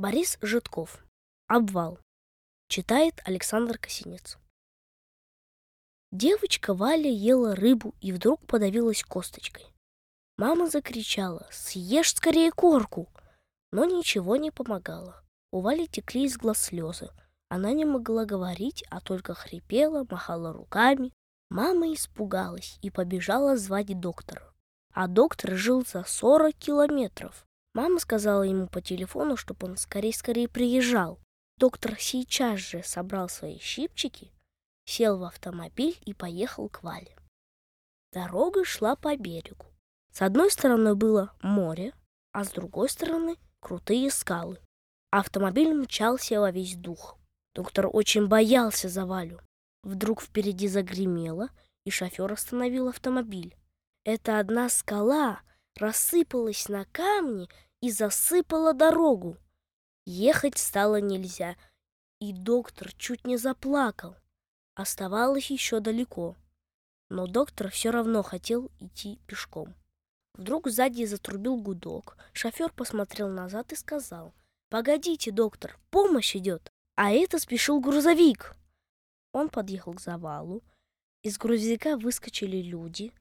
Борис Житков. Обвал. Читает Александр Косинец. Девочка Валя ела рыбу и вдруг подавилась косточкой. Мама закричала «Съешь скорее корку!» Но ничего не помогало. У Вали текли из глаз слезы. Она не могла говорить, а только хрипела, махала руками. Мама испугалась и побежала звать доктора. А доктор жил за 40 километров. Мама сказала ему по телефону, чтобы он скорее-скорее приезжал. Доктор сейчас же собрал свои щипчики, сел в автомобиль и поехал к Вале. Дорога шла по берегу. С одной стороны было море, а с другой стороны крутые скалы. Автомобиль мчался во весь дух. Доктор очень боялся за Валю. Вдруг впереди загремело, и шофер остановил автомобиль. Эта одна скала рассыпалась на камни и засыпала дорогу. Ехать стало нельзя, и доктор чуть не заплакал. Оставалось еще далеко, но доктор все равно хотел идти пешком. Вдруг сзади затрубил гудок. Шофер посмотрел назад и сказал, «Погодите, доктор, помощь идет!» А это спешил грузовик. Он подъехал к завалу. Из грузовика выскочили люди.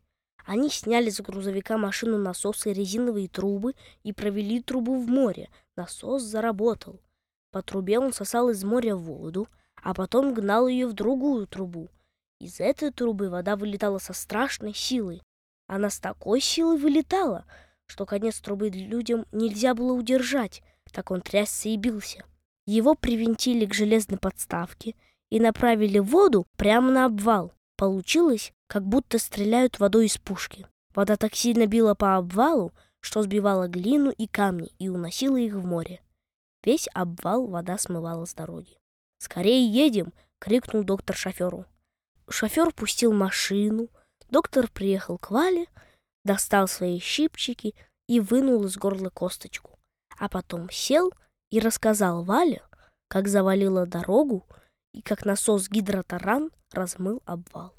Они сняли с грузовика машину насоса и резиновые трубы и провели трубу в море. Насос заработал. По трубе он сосал из моря воду, а потом гнал ее в другую трубу. Из этой трубы вода вылетала со страшной силой. Она с такой силой вылетала, что конец трубы людям нельзя было удержать, так он трясся и бился. Его привинтили к железной подставке и направили воду прямо на обвал. Получилось, как будто стреляют водой из пушки. Вода так сильно била по обвалу, что сбивала глину и камни и уносила их в море. Весь обвал вода смывала с дороги. «Скорее едем!» — крикнул доктор шоферу. Шофер пустил машину. Доктор приехал к Вале, достал свои щипчики и вынул из горла косточку. А потом сел и рассказал Вале, как завалила дорогу и как насос гидротаран размыл обвал.